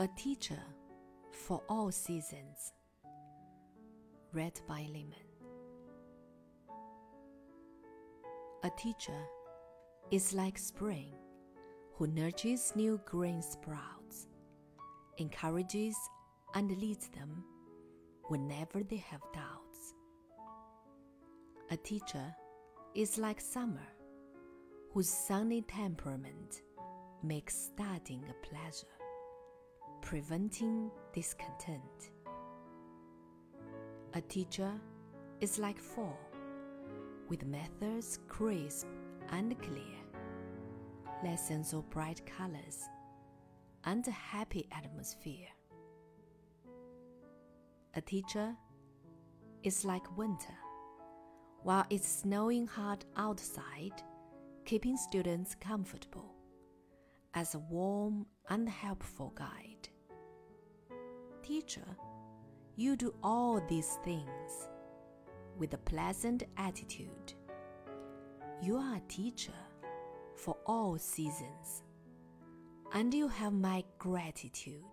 A Teacher for All Seasons. Read by Lehman. A teacher is like spring who nurtures new green sprouts, encourages and leads them whenever they have doubts. A teacher is like summer whose sunny temperament makes studying a pleasure, preventing discontent. A teacher is like fall, with methods crisp and clear, lessons of bright colors, and a happy atmosphere. A teacher is like winter, while it's snowing hard outside, keeping students comfortable as a warm and helpful guide. Teacher, you do all these things with a pleasant attitude. You are a teacher for all seasons, and you have my gratitude.